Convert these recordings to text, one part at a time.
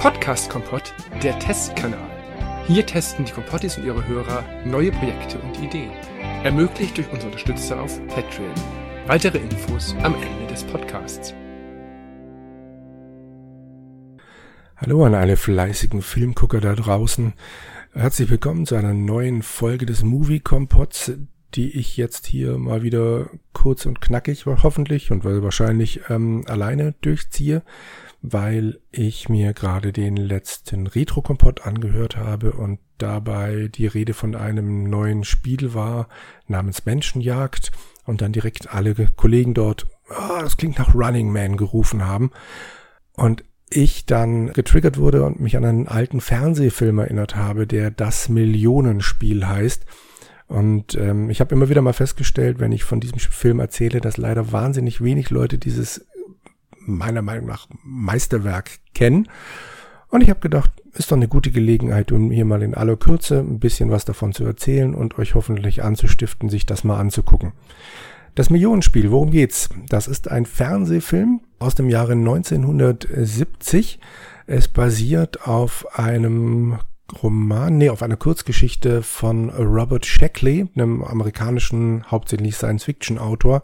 Podcast Kompott, der Testkanal. Hier testen die Kompottis und ihre Hörer neue Projekte und Ideen. Ermöglicht durch unsere Unterstützer auf Patreon. Weitere Infos am Ende des Podcasts. Hallo an alle fleißigen Filmgucker da draußen. Herzlich willkommen zu einer neuen Folge des Movie Kompotts, die ich jetzt hier mal wieder kurz und knackig hoffentlich und wahrscheinlich ähm, alleine durchziehe weil ich mir gerade den letzten Retro-Kompott angehört habe und dabei die Rede von einem neuen Spiel war namens Menschenjagd und dann direkt alle Kollegen dort, ah, das klingt nach Running Man gerufen haben und ich dann getriggert wurde und mich an einen alten Fernsehfilm erinnert habe, der das Millionenspiel heißt. Und ähm, ich habe immer wieder mal festgestellt, wenn ich von diesem Film erzähle, dass leider wahnsinnig wenig Leute dieses meiner Meinung nach Meisterwerk kennen. Und ich habe gedacht, ist doch eine gute Gelegenheit, um hier mal in aller Kürze ein bisschen was davon zu erzählen und euch hoffentlich anzustiften, sich das mal anzugucken. Das Millionenspiel, worum geht's? Das ist ein Fernsehfilm aus dem Jahre 1970. Es basiert auf einem Roman, nee, auf einer Kurzgeschichte von Robert Shackley, einem amerikanischen, hauptsächlich Science-Fiction-Autor,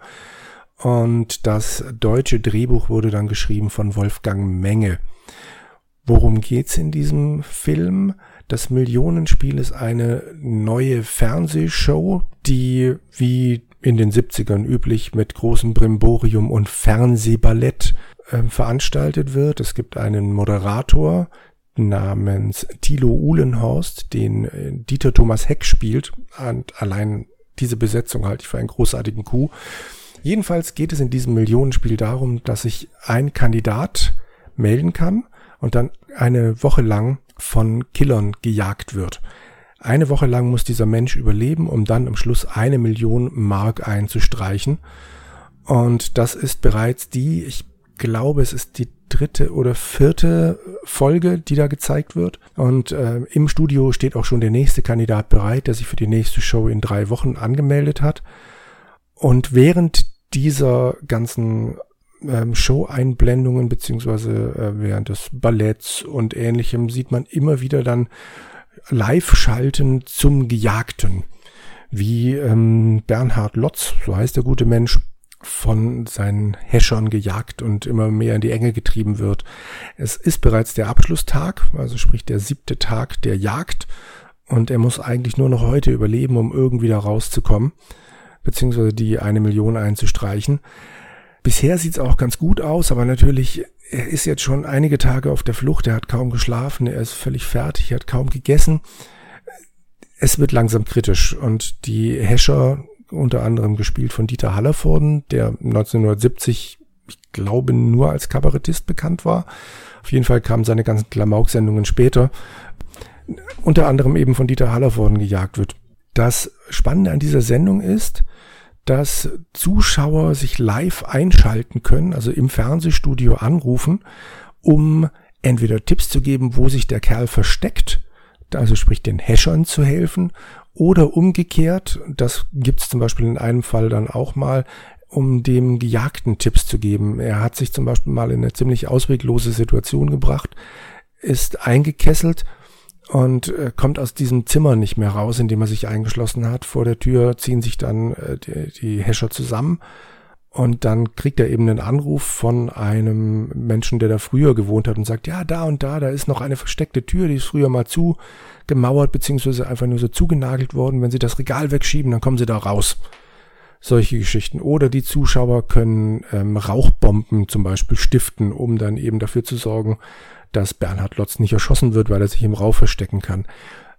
und das deutsche Drehbuch wurde dann geschrieben von Wolfgang Menge. Worum geht's in diesem Film? Das Millionenspiel ist eine neue Fernsehshow, die wie in den 70ern üblich mit großem Brimborium und Fernsehballett äh, veranstaltet wird. Es gibt einen Moderator namens Thilo Uhlenhorst, den äh, Dieter Thomas Heck spielt. Und allein diese Besetzung halte ich für einen großartigen Coup. Jedenfalls geht es in diesem Millionenspiel darum, dass sich ein Kandidat melden kann und dann eine Woche lang von Killern gejagt wird. Eine Woche lang muss dieser Mensch überleben, um dann am Schluss eine Million Mark einzustreichen. Und das ist bereits die, ich glaube, es ist die dritte oder vierte Folge, die da gezeigt wird. Und äh, im Studio steht auch schon der nächste Kandidat bereit, der sich für die nächste Show in drei Wochen angemeldet hat. Und während dieser ganzen ähm, Show-Einblendungen beziehungsweise äh, während des Balletts und ähnlichem sieht man immer wieder dann Live-Schalten zum Gejagten, wie ähm, Bernhard Lotz, so heißt der gute Mensch, von seinen Häschern gejagt und immer mehr in die Enge getrieben wird. Es ist bereits der Abschlusstag, also sprich der siebte Tag der Jagd. Und er muss eigentlich nur noch heute überleben, um irgendwie da rauszukommen beziehungsweise die eine Million einzustreichen. Bisher sieht's auch ganz gut aus, aber natürlich, er ist jetzt schon einige Tage auf der Flucht, er hat kaum geschlafen, er ist völlig fertig, er hat kaum gegessen. Es wird langsam kritisch und die Hescher, unter anderem gespielt von Dieter Hallervorden, der 1970, ich glaube, nur als Kabarettist bekannt war. Auf jeden Fall kamen seine ganzen Klamauk-Sendungen später. Unter anderem eben von Dieter Hallervorden gejagt wird. Das Spannende an dieser Sendung ist, dass Zuschauer sich live einschalten können, also im Fernsehstudio anrufen, um entweder Tipps zu geben, wo sich der Kerl versteckt, also sprich den Häschern zu helfen, oder umgekehrt, das gibt's zum Beispiel in einem Fall dann auch mal, um dem Gejagten Tipps zu geben. Er hat sich zum Beispiel mal in eine ziemlich ausweglose Situation gebracht, ist eingekesselt und äh, kommt aus diesem Zimmer nicht mehr raus, in dem er sich eingeschlossen hat. Vor der Tür ziehen sich dann äh, die, die Häscher zusammen und dann kriegt er eben einen Anruf von einem Menschen, der da früher gewohnt hat und sagt, ja, da und da, da ist noch eine versteckte Tür, die ist früher mal zugemauert, beziehungsweise einfach nur so zugenagelt worden. Wenn Sie das Regal wegschieben, dann kommen Sie da raus. Solche Geschichten. Oder die Zuschauer können ähm, Rauchbomben zum Beispiel stiften, um dann eben dafür zu sorgen, dass Bernhard Lotz nicht erschossen wird, weil er sich im Rauch verstecken kann.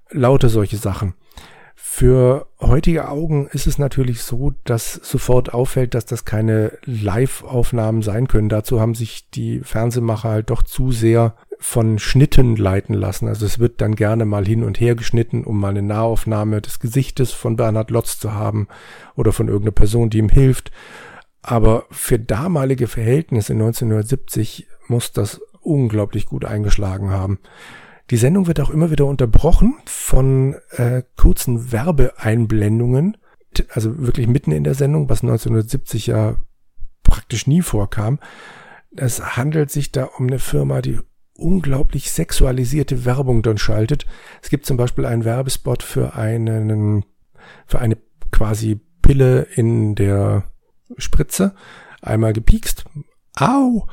Lauter solche Sachen. Für heutige Augen ist es natürlich so, dass sofort auffällt, dass das keine Live-Aufnahmen sein können. Dazu haben sich die Fernsehmacher halt doch zu sehr von Schnitten leiten lassen. Also es wird dann gerne mal hin und her geschnitten, um mal eine Nahaufnahme des Gesichtes von Bernhard Lotz zu haben oder von irgendeiner Person, die ihm hilft. Aber für damalige Verhältnisse 1970 muss das unglaublich gut eingeschlagen haben. Die Sendung wird auch immer wieder unterbrochen von äh, kurzen Werbeeinblendungen, also wirklich mitten in der Sendung, was 1970 ja praktisch nie vorkam. Es handelt sich da um eine Firma, die unglaublich sexualisierte Werbung dann schaltet. Es gibt zum Beispiel einen Werbespot für einen, für eine quasi Pille in der Spritze. Einmal gepiekst. Au!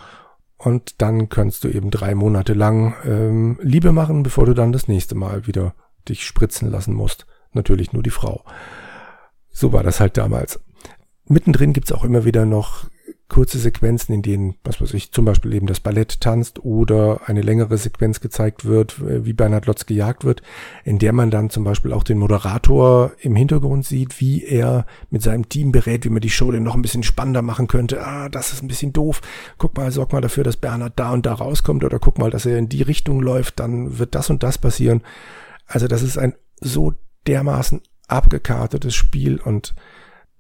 Und dann kannst du eben drei Monate lang ähm, Liebe machen, bevor du dann das nächste Mal wieder dich spritzen lassen musst. Natürlich nur die Frau. So war das halt damals. Mittendrin gibt's auch immer wieder noch kurze Sequenzen, in denen, was weiß ich, zum Beispiel eben das Ballett tanzt oder eine längere Sequenz gezeigt wird, wie Bernhard Lotz gejagt wird, in der man dann zum Beispiel auch den Moderator im Hintergrund sieht, wie er mit seinem Team berät, wie man die Show denn noch ein bisschen spannender machen könnte. Ah, das ist ein bisschen doof. Guck mal, sorg mal dafür, dass Bernhard da und da rauskommt oder guck mal, dass er in die Richtung läuft, dann wird das und das passieren. Also das ist ein so dermaßen abgekartetes Spiel und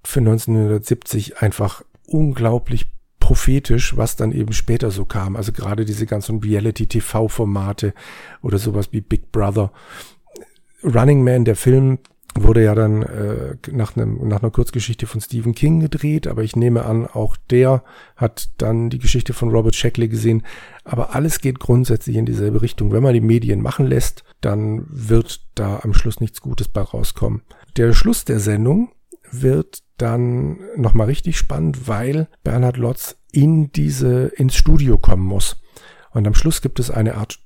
für 1970 einfach unglaublich prophetisch, was dann eben später so kam. Also gerade diese ganzen Reality-TV-Formate oder sowas wie Big Brother. Running Man, der Film, wurde ja dann äh, nach, einem, nach einer Kurzgeschichte von Stephen King gedreht, aber ich nehme an, auch der hat dann die Geschichte von Robert Shackley gesehen. Aber alles geht grundsätzlich in dieselbe Richtung. Wenn man die Medien machen lässt, dann wird da am Schluss nichts Gutes bei rauskommen. Der Schluss der Sendung wird dann nochmal richtig spannend, weil Bernhard Lotz in diese, ins Studio kommen muss. Und am Schluss gibt es eine Art,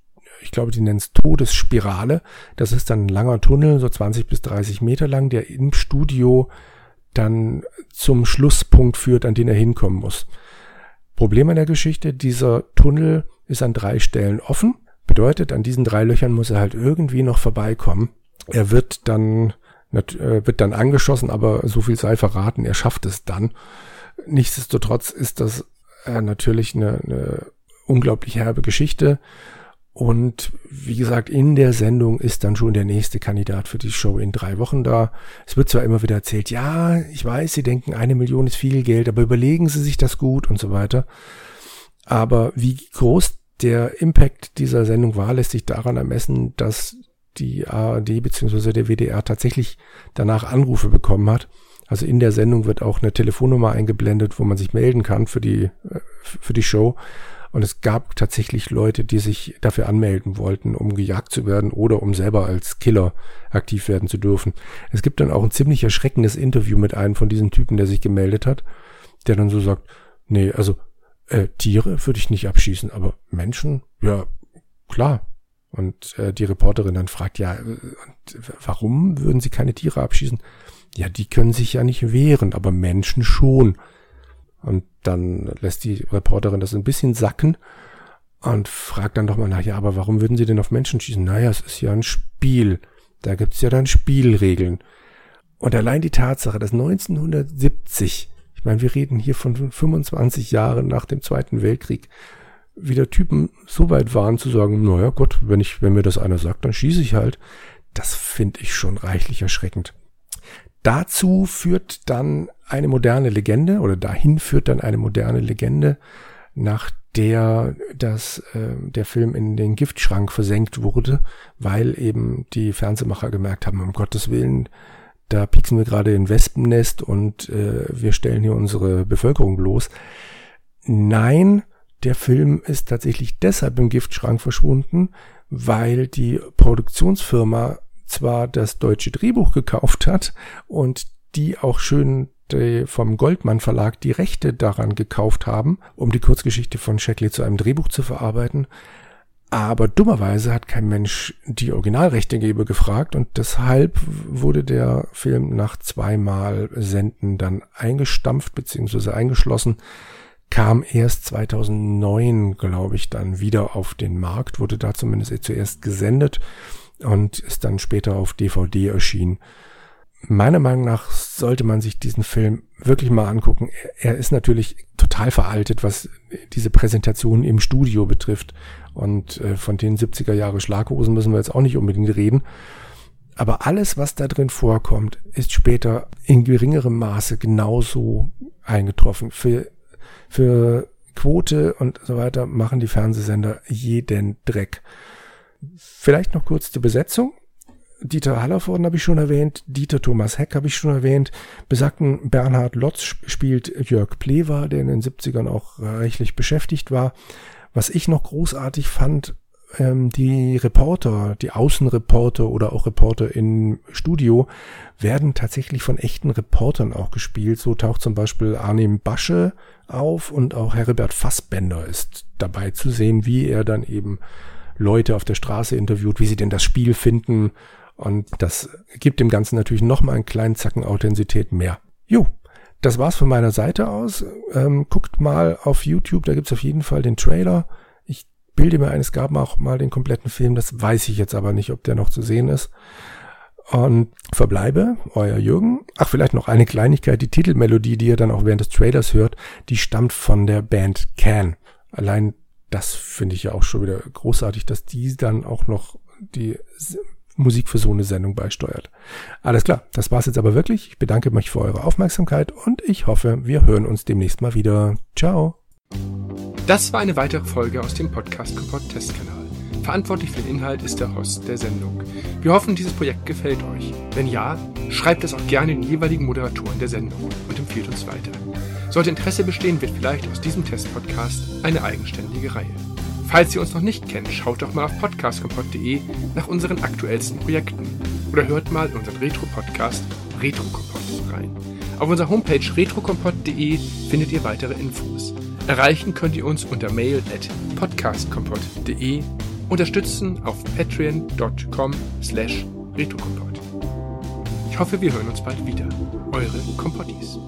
ich glaube, die nennen es Todesspirale. Das ist dann ein langer Tunnel, so 20 bis 30 Meter lang, der im Studio dann zum Schlusspunkt führt, an den er hinkommen muss. Problem an der Geschichte, dieser Tunnel ist an drei Stellen offen. Bedeutet, an diesen drei Löchern muss er halt irgendwie noch vorbeikommen. Er wird dann wird dann angeschossen, aber so viel sei verraten, er schafft es dann. Nichtsdestotrotz ist das äh, natürlich eine, eine unglaublich herbe Geschichte. Und wie gesagt, in der Sendung ist dann schon der nächste Kandidat für die Show in drei Wochen da. Es wird zwar immer wieder erzählt, ja, ich weiß, Sie denken, eine Million ist viel Geld, aber überlegen Sie sich das gut und so weiter. Aber wie groß der Impact dieser Sendung war, lässt sich daran ermessen, dass die ARD bzw. der WDR tatsächlich danach Anrufe bekommen hat. Also in der Sendung wird auch eine Telefonnummer eingeblendet, wo man sich melden kann für die, äh, für die Show. Und es gab tatsächlich Leute, die sich dafür anmelden wollten, um gejagt zu werden oder um selber als Killer aktiv werden zu dürfen. Es gibt dann auch ein ziemlich erschreckendes Interview mit einem von diesen Typen, der sich gemeldet hat, der dann so sagt, nee, also äh, Tiere würde ich nicht abschießen, aber Menschen, ja, klar, und äh, die Reporterin dann fragt, ja, äh, warum würden Sie keine Tiere abschießen? Ja, die können sich ja nicht wehren, aber Menschen schon. Und dann lässt die Reporterin das ein bisschen sacken und fragt dann doch mal nach, ja, aber warum würden Sie denn auf Menschen schießen? Naja, es ist ja ein Spiel. Da gibt's ja dann Spielregeln. Und allein die Tatsache, dass 1970, ich meine, wir reden hier von 25 Jahren nach dem Zweiten Weltkrieg, wieder Typen so weit waren zu sagen, naja Gott, wenn ich, wenn mir das einer sagt, dann schieße ich halt. Das finde ich schon reichlich erschreckend. Dazu führt dann eine moderne Legende oder dahin führt dann eine moderne Legende, nach der das, äh, der Film in den Giftschrank versenkt wurde, weil eben die Fernsehmacher gemerkt haben, um Gottes Willen, da pieksen wir gerade in Wespennest und äh, wir stellen hier unsere Bevölkerung bloß. Nein, der Film ist tatsächlich deshalb im Giftschrank verschwunden, weil die Produktionsfirma zwar das deutsche Drehbuch gekauft hat und die auch schön die vom Goldmann Verlag die Rechte daran gekauft haben, um die Kurzgeschichte von Shackley zu einem Drehbuch zu verarbeiten. Aber dummerweise hat kein Mensch die Originalrechtegeber gefragt und deshalb wurde der Film nach zweimal Senden dann eingestampft bzw. eingeschlossen kam erst 2009, glaube ich, dann wieder auf den Markt, wurde da zumindest zuerst gesendet und ist dann später auf DVD erschienen. Meiner Meinung nach sollte man sich diesen Film wirklich mal angucken. Er ist natürlich total veraltet, was diese Präsentation im Studio betrifft. Und äh, von den 70er Jahre Schlaghosen müssen wir jetzt auch nicht unbedingt reden. Aber alles, was da drin vorkommt, ist später in geringerem Maße genauso eingetroffen. Für für Quote und so weiter machen die Fernsehsender jeden Dreck. Vielleicht noch kurz die Besetzung. Dieter Hallervorden habe ich schon erwähnt, Dieter Thomas Heck habe ich schon erwähnt, besagten Bernhard Lotz spielt Jörg Plewa, der in den 70ern auch reichlich beschäftigt war. Was ich noch großartig fand, ähm, die Reporter, die Außenreporter oder auch Reporter im Studio werden tatsächlich von echten Reportern auch gespielt. So taucht zum Beispiel Arnim Basche auf und auch Herbert Fassbender ist dabei zu sehen, wie er dann eben Leute auf der Straße interviewt, wie sie denn das Spiel finden. Und das gibt dem Ganzen natürlich nochmal einen kleinen Zacken Authentizität mehr. Jo, das war's von meiner Seite aus. Ähm, guckt mal auf YouTube, da gibt's auf jeden Fall den Trailer. Bilde mir ein, es gab auch mal den kompletten Film, das weiß ich jetzt aber nicht, ob der noch zu sehen ist. Und verbleibe, euer Jürgen. Ach, vielleicht noch eine Kleinigkeit. Die Titelmelodie, die ihr dann auch während des Trailers hört, die stammt von der Band Can. Allein das finde ich ja auch schon wieder großartig, dass die dann auch noch die Musik für so eine Sendung beisteuert. Alles klar, das war's jetzt aber wirklich. Ich bedanke mich für eure Aufmerksamkeit und ich hoffe, wir hören uns demnächst mal wieder. Ciao. Das war eine weitere Folge aus dem Podcast Kompott Testkanal. Verantwortlich für den Inhalt ist der Host der Sendung. Wir hoffen, dieses Projekt gefällt euch. Wenn ja, schreibt es auch gerne den jeweiligen Moderatoren der Sendung und empfiehlt uns weiter. Sollte Interesse bestehen, wird vielleicht aus diesem Testpodcast eine eigenständige Reihe. Falls ihr uns noch nicht kennt, schaut doch mal auf podcastkompott.de nach unseren aktuellsten Projekten oder hört mal unseren Retro-Podcast Retrokompott rein. Auf unserer Homepage retrokompott.de findet ihr weitere Infos. Erreichen könnt ihr uns unter mail at podcastkompott.de unterstützen auf patreon.com slash retrokompott. Ich hoffe, wir hören uns bald wieder. Eure Kompottis.